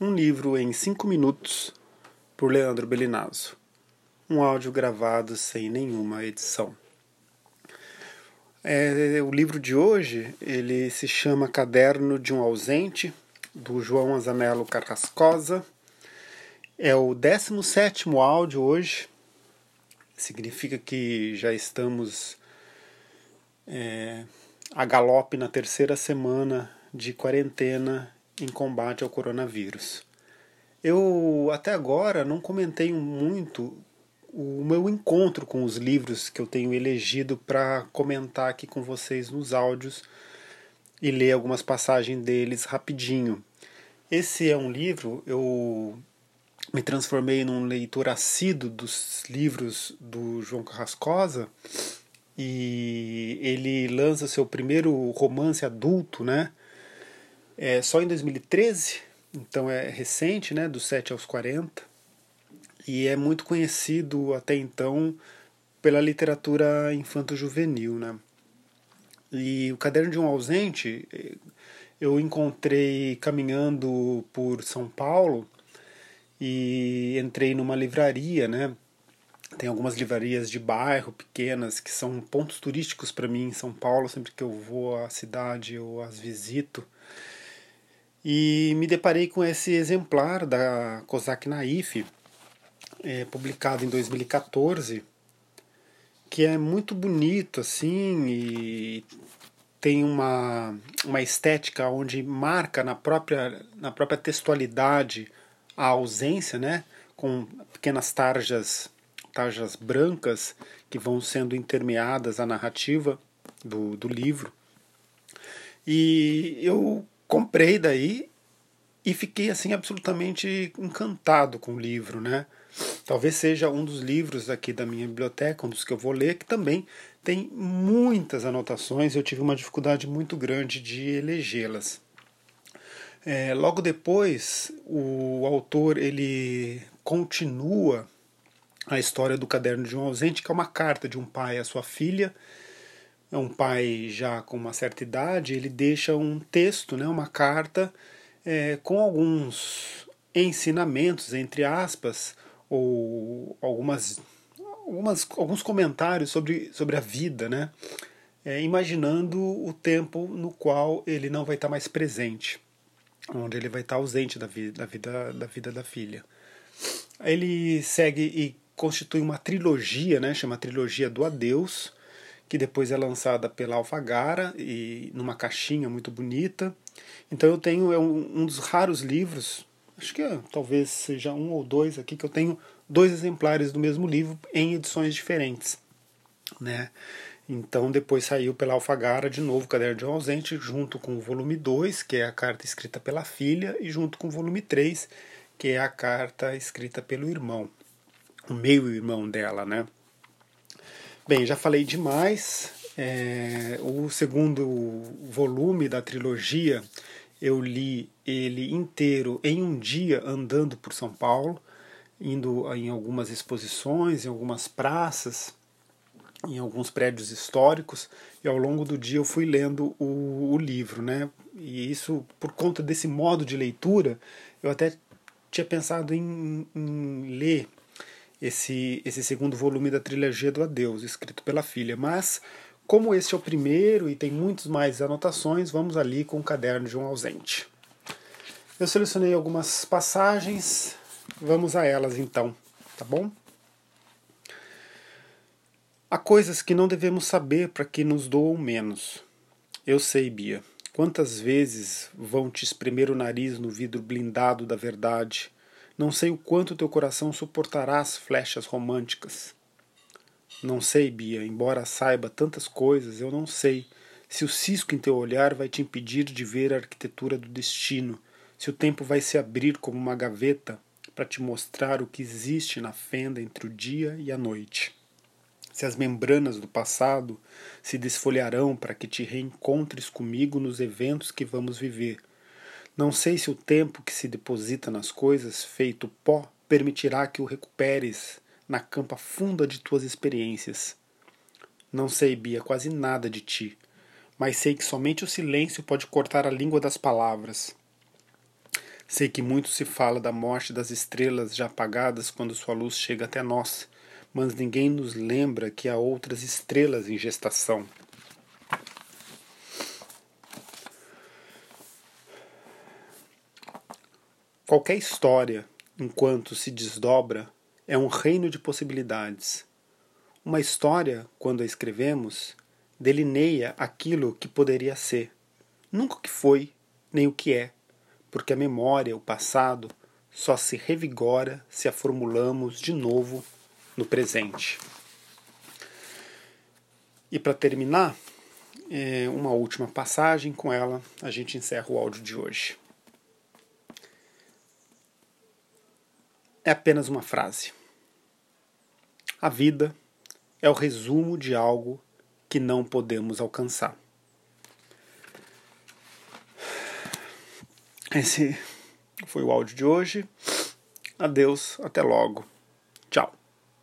Um livro em cinco minutos, por Leandro Belinazzo. Um áudio gravado sem nenhuma edição. É, o livro de hoje ele se chama Caderno de um Ausente, do João Azanello Carrascosa. É o 17 áudio hoje. Significa que já estamos é, a galope na terceira semana de quarentena em combate ao coronavírus. Eu até agora não comentei muito o meu encontro com os livros que eu tenho elegido para comentar aqui com vocês nos áudios e ler algumas passagens deles rapidinho. Esse é um livro, eu me transformei num leitor assíduo dos livros do João Carrascosa e ele lança seu primeiro romance adulto, né? É só em 2013, então é recente, né? Dos 7 aos 40. E é muito conhecido até então pela literatura infanto-juvenil, né? E o Caderno de um Ausente eu encontrei caminhando por São Paulo e entrei numa livraria, né? Tem algumas livrarias de bairro pequenas que são pontos turísticos para mim em São Paulo, sempre que eu vou à cidade ou as visito. E me deparei com esse exemplar da Kozak Naif, é, publicado em 2014, que é muito bonito assim e tem uma, uma estética onde marca na própria, na própria textualidade a ausência, né? com pequenas tarjas tarjas brancas que vão sendo intermeadas à narrativa do, do livro. E eu comprei daí e fiquei assim absolutamente encantado com o livro, né? Talvez seja um dos livros aqui da minha biblioteca, um dos que eu vou ler, que também tem muitas anotações. Eu tive uma dificuldade muito grande de elegê-las. É, logo depois, o autor ele continua a história do caderno de um ausente, que é uma carta de um pai à sua filha. É um pai já com uma certa idade, ele deixa um texto, né, uma carta é, com alguns ensinamentos, entre aspas, ou algumas, algumas, alguns comentários sobre, sobre a vida, né? É, imaginando o tempo no qual ele não vai estar mais presente, onde ele vai estar ausente da vida da vida da, vida da filha. Ele segue e constitui uma trilogia, né, chama Trilogia do Adeus, que depois é lançada pela Alfagara e numa caixinha muito bonita. Então eu tenho é um, um dos raros livros, acho que é, talvez seja um ou dois aqui que eu tenho dois exemplares do mesmo livro em edições diferentes, né? Então depois saiu pela Alfagara de novo Caderno de um Ausente, junto com o volume 2, que é a carta escrita pela filha, e junto com o volume 3, que é a carta escrita pelo irmão o meio-irmão dela, né? Bem, já falei demais. É, o segundo volume da trilogia eu li ele inteiro em um dia andando por São Paulo, indo em algumas exposições, em algumas praças, em alguns prédios históricos, e ao longo do dia eu fui lendo o, o livro, né? E isso, por conta desse modo de leitura, eu até tinha pensado em, em ler esse, esse segundo volume da trilogia do Adeus, escrito pela filha. Mas, como esse é o primeiro e tem muitos mais anotações, vamos ali com o caderno de um ausente. Eu selecionei algumas passagens, vamos a elas então, tá bom? Há coisas que não devemos saber para que nos doam menos. Eu sei, Bia. Quantas vezes vão te espremer o nariz no vidro blindado da verdade, não sei o quanto teu coração suportará as flechas românticas. Não sei, Bia, embora saiba tantas coisas, eu não sei se o cisco em teu olhar vai te impedir de ver a arquitetura do destino, se o tempo vai se abrir como uma gaveta para te mostrar o que existe na fenda entre o dia e a noite. Se as membranas do passado se desfolharão para que te reencontres comigo nos eventos que vamos viver não sei se o tempo que se deposita nas coisas, feito pó, permitirá que o recuperes na campa funda de tuas experiências. Não sei, Bia, quase nada de ti, mas sei que somente o silêncio pode cortar a língua das palavras. Sei que muito se fala da morte das estrelas já apagadas quando sua luz chega até nós, mas ninguém nos lembra que há outras estrelas em gestação. Qualquer história, enquanto se desdobra, é um reino de possibilidades. Uma história, quando a escrevemos, delineia aquilo que poderia ser, nunca o que foi, nem o que é, porque a memória, o passado, só se revigora se a formulamos de novo no presente. E para terminar, é, uma última passagem, com ela a gente encerra o áudio de hoje. É apenas uma frase. A vida é o resumo de algo que não podemos alcançar. Esse foi o áudio de hoje. Adeus, até logo. Tchau.